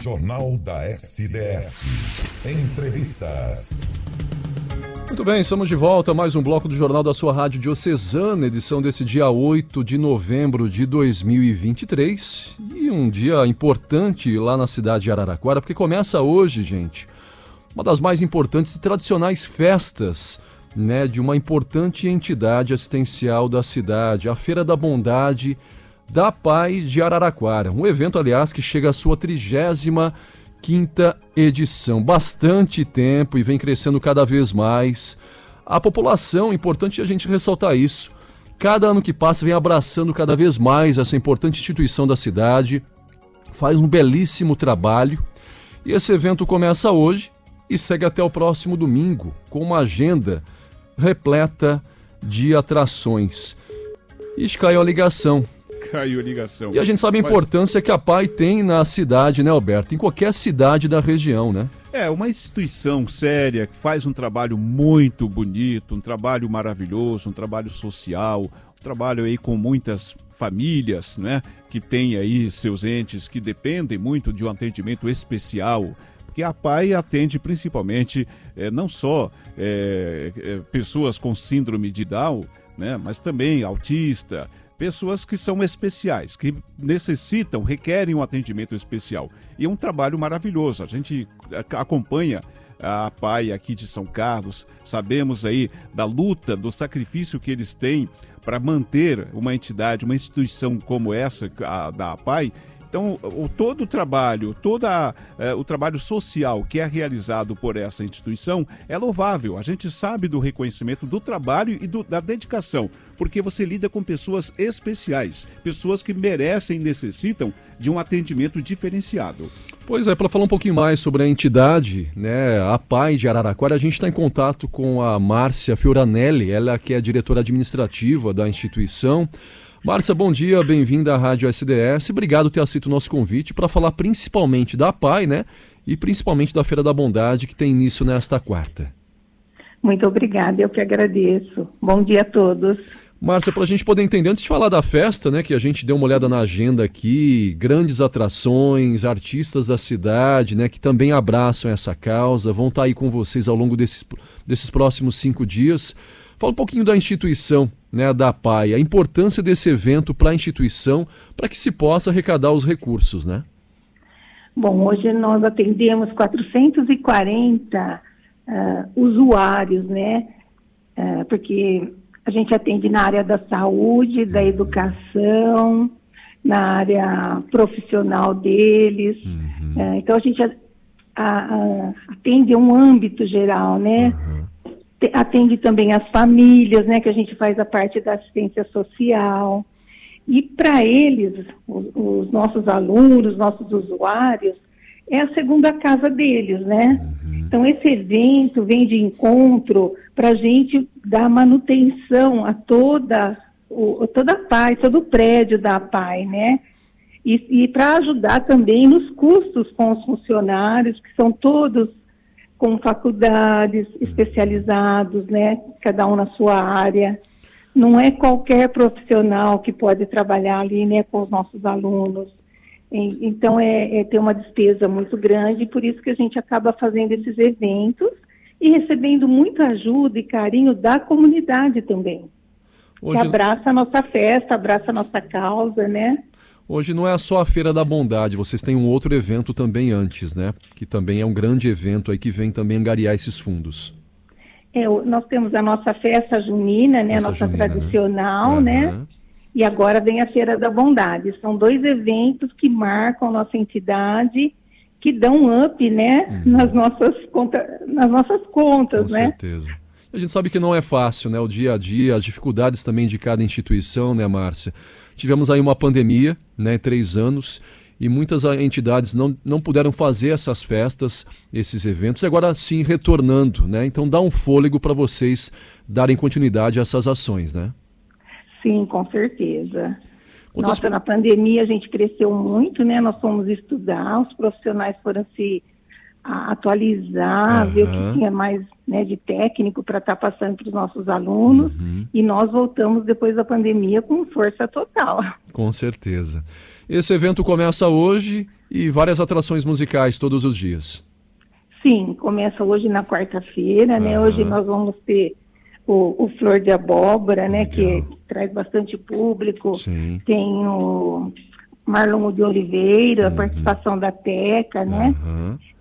Jornal da SDS. Entrevistas. Muito bem, estamos de volta mais um bloco do Jornal da sua Rádio Diocesana, edição desse dia 8 de novembro de 2023. E um dia importante lá na cidade de Araraquara, porque começa hoje, gente, uma das mais importantes e tradicionais festas né, de uma importante entidade assistencial da cidade, a Feira da Bondade da Paz de Araraquara. Um evento, aliás, que chega à sua trigésima quinta edição. Bastante tempo e vem crescendo cada vez mais. A população, importante a gente ressaltar isso. Cada ano que passa vem abraçando cada vez mais essa importante instituição da cidade, faz um belíssimo trabalho. E esse evento começa hoje e segue até o próximo domingo, com uma agenda repleta de atrações. E caiu a ligação. Caiu a ligação. E a gente sabe a importância Mas... que a PAI tem na cidade, né, Alberto? Em qualquer cidade da região, né? É, uma instituição séria que faz um trabalho muito bonito, um trabalho maravilhoso, um trabalho social, um trabalho aí com muitas famílias, né? Que tem aí seus entes que dependem muito de um atendimento especial porque a PAI atende principalmente é, não só é, é, pessoas com síndrome de Down, né, mas também autista, pessoas que são especiais, que necessitam, requerem um atendimento especial. E é um trabalho maravilhoso. A gente acompanha a PAI aqui de São Carlos, sabemos aí da luta, do sacrifício que eles têm para manter uma entidade, uma instituição como essa, a, da PAI, então, o, todo o trabalho, todo é, o trabalho social que é realizado por essa instituição é louvável. A gente sabe do reconhecimento do trabalho e do, da dedicação, porque você lida com pessoas especiais, pessoas que merecem e necessitam de um atendimento diferenciado. Pois é, para falar um pouquinho mais sobre a entidade, né, a PAI de Araraquara, a gente está em contato com a Márcia Fioranelli, ela que é diretora administrativa da instituição. Márcia, bom dia, bem-vinda à Rádio SDS. Obrigado por ter aceito o nosso convite para falar principalmente da PAI, né? E principalmente da Feira da Bondade, que tem início nesta quarta. Muito obrigada, eu que agradeço. Bom dia a todos. Márcia, para a gente poder entender, antes de falar da festa, né, que a gente deu uma olhada na agenda aqui, grandes atrações, artistas da cidade, né, que também abraçam essa causa, vão estar tá aí com vocês ao longo desses, desses próximos cinco dias. Fala um pouquinho da instituição, né, da PAI, a importância desse evento para a instituição, para que se possa arrecadar os recursos, né? Bom, hoje nós atendemos 440 uh, usuários, né? Uh, porque a gente atende na área da saúde, da uhum. educação, na área profissional deles. Uhum. Uh, então a gente a, a, atende um âmbito geral, né? Uhum atende também as famílias, né, que a gente faz a parte da assistência social. E para eles, os, os, nossos alunos, nossos usuários, é a segunda casa deles, né? Uhum. Então esse evento vem de encontro para a gente dar manutenção a toda o, toda a PAI, todo o prédio da PAI, né? E, e para ajudar também nos custos com os funcionários, que são todos com faculdades uhum. especializados, né, cada um na sua área. Não é qualquer profissional que pode trabalhar ali, né, com os nossos alunos. Então, é, é ter uma despesa muito grande, por isso que a gente acaba fazendo esses eventos e recebendo muita ajuda e carinho da comunidade também. Hoje... Que abraça a nossa festa, abraça a nossa causa, né? Hoje não é só a Feira da Bondade, vocês têm um outro evento também antes, né? Que também é um grande evento aí que vem também angariar esses fundos. É, nós temos a nossa festa junina, né? a nossa junina, né? tradicional, né? né? E agora vem a Feira da Bondade. São dois eventos que marcam nossa entidade, que dão um up, né? Uhum. Nas, nossas conta, nas nossas contas, Com né? Com certeza. A gente sabe que não é fácil, né? O dia a dia, as dificuldades também de cada instituição, né, Márcia? Tivemos aí uma pandemia, né, três anos, e muitas entidades não, não puderam fazer essas festas, esses eventos, e agora sim retornando, né? Então dá um fôlego para vocês darem continuidade a essas ações, né? Sim, com certeza. Quantas... Nossa, na pandemia a gente cresceu muito, né? Nós fomos estudar, os profissionais foram se a atualizar, ver o que tinha mais né, de técnico para estar passando para os nossos alunos. Uhum. E nós voltamos depois da pandemia com força total. Com certeza. Esse evento começa hoje e várias atrações musicais todos os dias. Sim, começa hoje na quarta-feira, né? Aham. Hoje nós vamos ter o, o Flor de Abóbora, né? Que, que traz bastante público. Sim. Tem o Marlon de Oliveira, a Uhum. participação da Teca, né?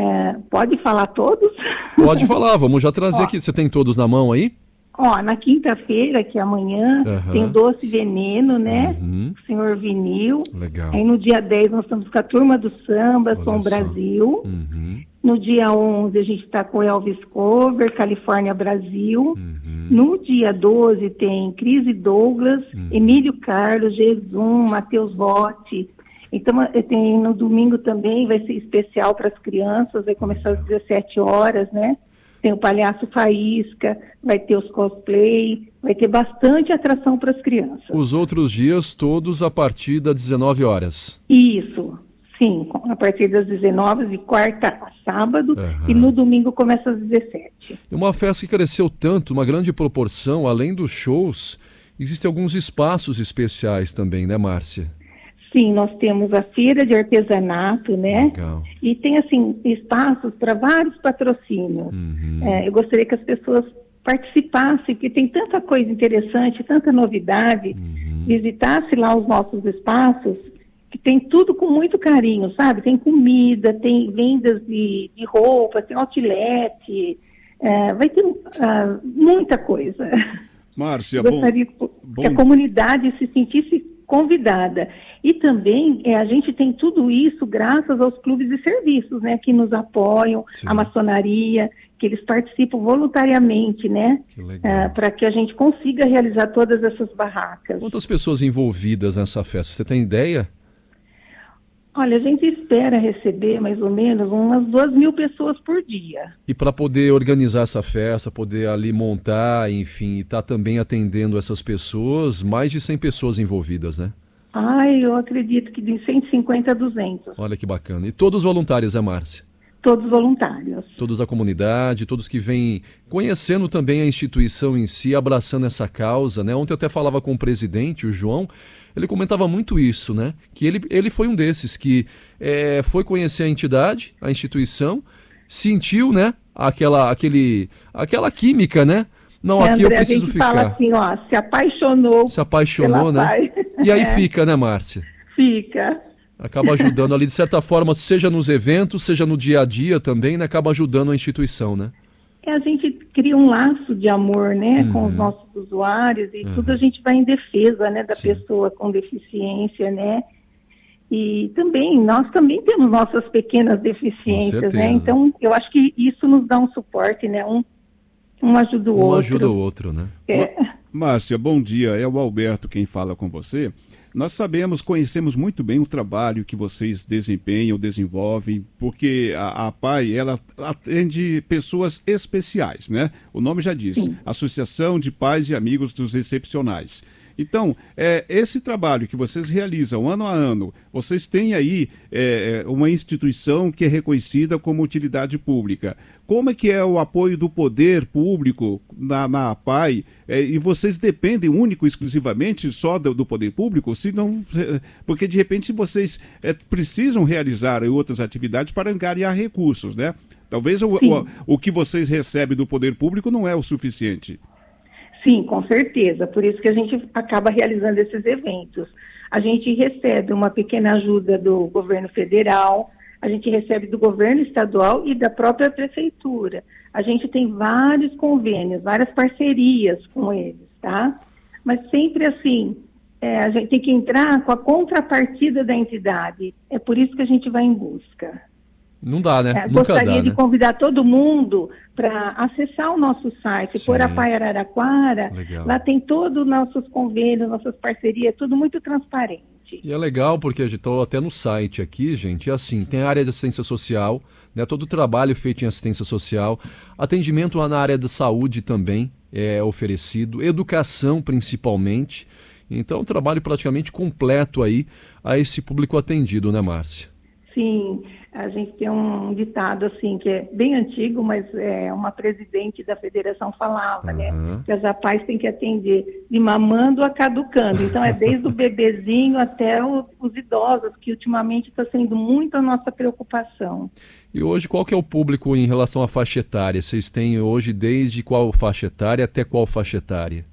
É, pode falar todos? Pode falar, vamos já trazer Ó. aqui. Você tem todos na mão aí? Ó, na quinta-feira, que é amanhã, Aham. tem o Doce Veneno, né? Uhum. O Senhor Vinil. Legal. Aí no dia 10 nós estamos com a Turma do Samba, Olha Som só. Brasil. Uhum. No dia 11 a gente está com Elvis Cover, Califórnia Brasil. Uhum. No dia 12 tem Cris e Douglas, Hum. Emílio Carlos, Jesus, Matheus Votti. Então, tem no domingo também, vai ser especial para as crianças, vai começar às 17 horas, né? Tem o Palhaço Faísca, vai ter os cosplay, vai ter bastante atração para as crianças. Os outros dias todos a partir das 19 horas. Isso, sim, a partir das 19 de quarta a sábado, Aham. e no domingo começa às 17. E uma festa que cresceu tanto, uma grande proporção, além dos shows, existem alguns espaços especiais também, né, Márcia? Sim, nós temos a feira de artesanato, né? Legal. E tem, assim, espaços para vários patrocínios. Uhum. É, eu gostaria que as pessoas participassem, porque tem tanta coisa interessante, tanta novidade. Uhum. Visitasse lá os nossos espaços, que tem tudo com muito carinho, sabe? Tem comida, tem vendas de, de roupa, tem outlet, é, vai ter ah, muita coisa. Márcia, gostaria bom- que a comunidade se sentisse convidada. E também é, a gente tem tudo isso graças aos clubes de serviços, né, que nos apoiam, Sim. a maçonaria, que eles participam voluntariamente, né, legal. para que a gente consiga realizar todas essas barracas. Quantas pessoas envolvidas nessa festa? Você tem ideia? Olha, a gente espera receber mais ou menos umas duas mil pessoas por dia. E para poder organizar essa festa, poder ali montar, enfim, e estar também atendendo essas pessoas, mais de 100 pessoas envolvidas, né? Ai, eu acredito que de 150 a 200, Olha que bacana. E todos voluntários, é, Márcia? Todos voluntários. Todos da comunidade, todos que vêm conhecendo também a instituição em si, abraçando essa causa, né? Ontem eu até falava com o presidente, o João, ele comentava muito isso, né? Que ele, ele foi um desses que eh, foi conhecer a entidade, a instituição, sentiu, né? Aquela, aquele, aquela química, né? Não, É, aqui eu André, a preciso gente ficar. fala assim, ó, se apaixonou Se apaixonou, né? paz. E aí É. fica, né, Márcia? Fica. Acaba ajudando ali, de certa forma, seja nos eventos, seja no dia a dia também, né? Acaba ajudando a instituição, né? É, a gente cria um laço de amor, né, com Uhum. os nossos usuários e tudo a gente vai em defesa, né, da Sim. pessoa com deficiência, né? E também, nós também temos nossas pequenas deficiências, né? Então, eu acho que isso nos dá um suporte, né? Um, um ajuda o Um outro. ajuda o outro, né? É. Márcia, bom dia. É o Alberto quem fala com você. Nós sabemos, conhecemos muito bem o trabalho que vocês desempenham, desenvolvem, porque a, a PAI, ela atende pessoas especiais, né? O nome já diz, Sim. Associação de Pais e Amigos dos Excepcionais. Então, é, esse trabalho que vocês realizam ano a ano, vocês têm aí é, é, uma instituição que é reconhecida como utilidade pública. Como é que é o apoio do poder público na, na APAI? É, e vocês dependem único e exclusivamente só do, do poder público? Se não, é, porque de repente vocês é, precisam realizar outras atividades para angariar recursos, né? Talvez o, o, o que vocês recebem do poder público não é o suficiente. Sim, com certeza. Por isso que a gente acaba realizando esses eventos. A gente recebe uma pequena ajuda do governo federal, a gente recebe do governo estadual e da própria prefeitura. A gente tem vários convênios, várias parcerias com eles, tá? Mas sempre assim, é, a gente tem que entrar com a contrapartida da entidade. É por isso que a gente vai em busca. Não dá, né? É, Nunca gostaria dá, de né? convidar todo mundo para acessar o nosso site, Sim. por Apai Araraquara. Legal. Lá tem todos os nossos convênios, nossas parcerias, tudo muito transparente. E é legal porque estou até no site aqui, gente, e assim, tem a área de assistência social, né, todo o trabalho feito em assistência social, atendimento na área da saúde também é oferecido, educação principalmente. Então, um trabalho praticamente completo aí a esse público atendido, né, Márcia? Sim, a gente tem um ditado assim que é bem antigo, mas é uma presidente da federação falava, né? Que as APAES têm que atender de mamando a caducando. Então é desde o bebezinho até o, os idosos, que ultimamente está sendo muito a nossa preocupação. E hoje qual que é o público em relação à faixa etária? Vocês têm hoje desde qual faixa etária até qual faixa etária?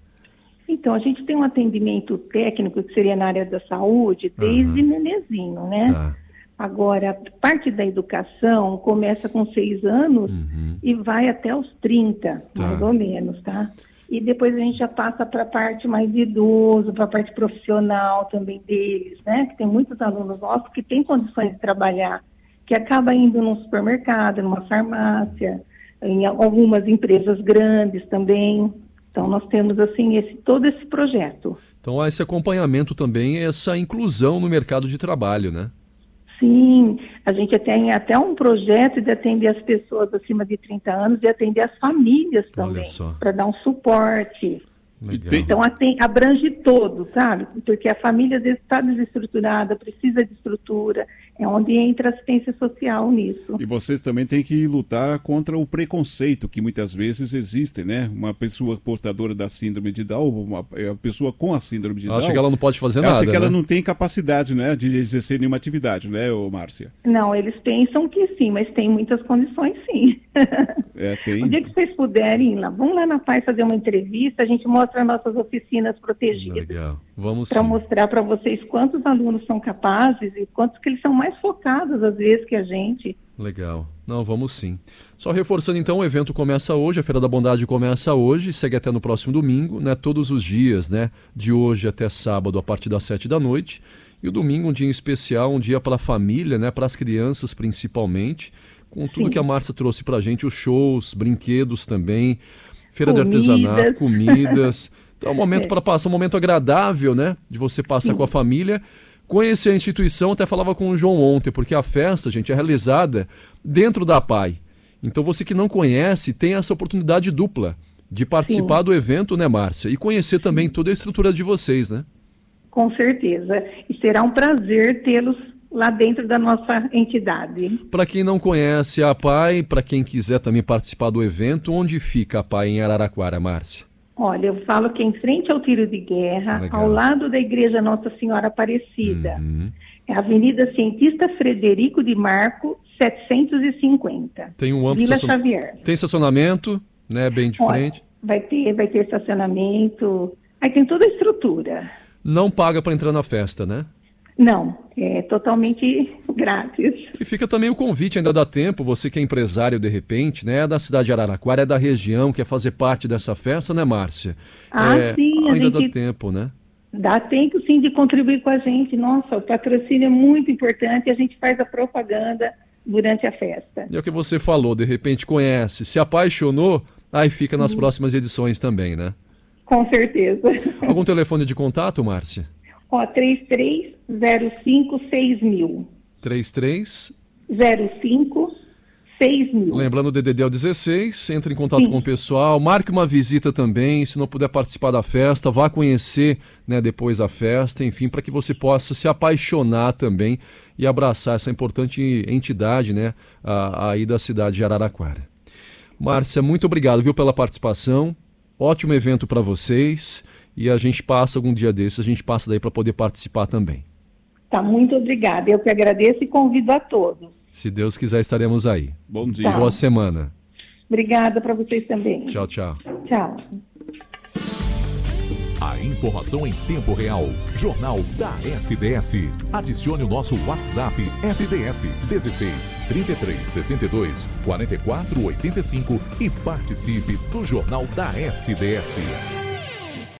Então, a gente tem um atendimento técnico que seria na área da saúde desde uhum. nenezinho, né? Tá. Agora, parte da educação começa com seis anos uhum. e vai até os 30, tá. mais ou menos, tá? E depois a gente já passa para a parte mais idoso, para a parte profissional também deles, né? Que tem muitos alunos nossos que têm condições de trabalhar, que acaba indo num supermercado, numa farmácia, em algumas empresas grandes também. Então nós temos assim esse todo esse projeto. Então há esse acompanhamento também, essa inclusão no mercado de trabalho, né? Sim, a gente tem até um projeto de atender as pessoas acima de 30 anos e atender as famílias também, para dar um suporte. Legal. Então abrange todo, sabe? Porque a família às vezes está desestruturada, precisa de estrutura, é onde entra a assistência social nisso. E vocês também têm que lutar contra o preconceito que muitas vezes existe, né? Uma pessoa portadora da síndrome de Down, uma, uma pessoa com a síndrome de Down... Acha que ela não pode fazer nada, Acha que né? ela não tem capacidade né, de exercer nenhuma atividade, né, Márcia? Não, eles pensam que sim, mas tem muitas condições sim. É, tem. O dia que vocês puderem, lá, vamos lá na Paz fazer uma entrevista, a gente mostra nossas oficinas protegidas. Legal, vamos Para mostrar para vocês quantos alunos são capazes e quantos que eles são mais focados às vezes que a gente. Legal. Não, vamos sim. Só reforçando então, o evento começa hoje, a Feira da Bondade começa hoje, segue até no próximo domingo, né? Todos os dias, né? De hoje até sábado, a partir das sete da noite. E o domingo, um dia especial, um dia para a família, né? Para as crianças principalmente com tudo Sim. que a Márcia trouxe para a gente, os shows, brinquedos também, feira comidas. de artesanato, comidas. Então é um momento é. para passar, um momento agradável, né? De você passar Sim. com a família. Conhecer a instituição, até falava com o João ontem, porque a festa, gente, é realizada dentro da PAI. Então você que não conhece, tem essa oportunidade dupla de participar Sim. do evento, né, Márcia? E conhecer também toda a estrutura de vocês, né? Com certeza. E será um prazer tê-los lá dentro da nossa entidade. Para quem não conhece a PAI, para quem quiser também participar do evento, onde fica a PAI em Araraquara, Márcia? Olha, eu falo que é em frente ao tiro de guerra, Legal. ao lado da Igreja Nossa Senhora Aparecida. Uhum. É a Avenida Cientista Frederico de Marco, 750. Tem um amplo Vila estacion... Xavier. Tem estacionamento, né, bem de Olha, frente? Vai ter, vai ter estacionamento. Aí tem toda a estrutura. Não paga para entrar na festa, né? Não, é totalmente grátis. E fica também o convite, ainda dá tempo, você que é empresário de repente, né? É da cidade de Araraquara, é da região, quer fazer parte dessa festa, né, Márcia? Ah, é, sim. Ainda dá tempo, né? Dá tempo sim de contribuir com a gente. Nossa, o patrocínio é muito importante a gente faz a propaganda durante a festa. E é o que você falou, de repente conhece, se apaixonou, aí fica nas próximas edições também, né? Com certeza. Algum telefone de contato, Márcia? Ó, 33056000. 3305 mil. Lembrando, o DDD é o 16, entre em contato Sim. com o pessoal, marque uma visita também, se não puder participar da festa, vá conhecer né, depois da festa, enfim, para que você possa se apaixonar também e abraçar essa importante entidade né, aí da cidade de Araraquara. Márcia, muito obrigado viu, pela participação, ótimo evento para vocês e a gente passa algum dia desses, a gente passa daí para poder participar também. Tá, muito obrigada. Eu que agradeço e convido a todos. Se Deus quiser, estaremos aí. Bom dia. Tá. Boa semana. Obrigada para vocês também. Tchau, tchau. Tchau. A informação em tempo real. Jornal da SDS. Adicione o nosso WhatsApp SDS 16 33 62 44 85 e participe do Jornal da SDS.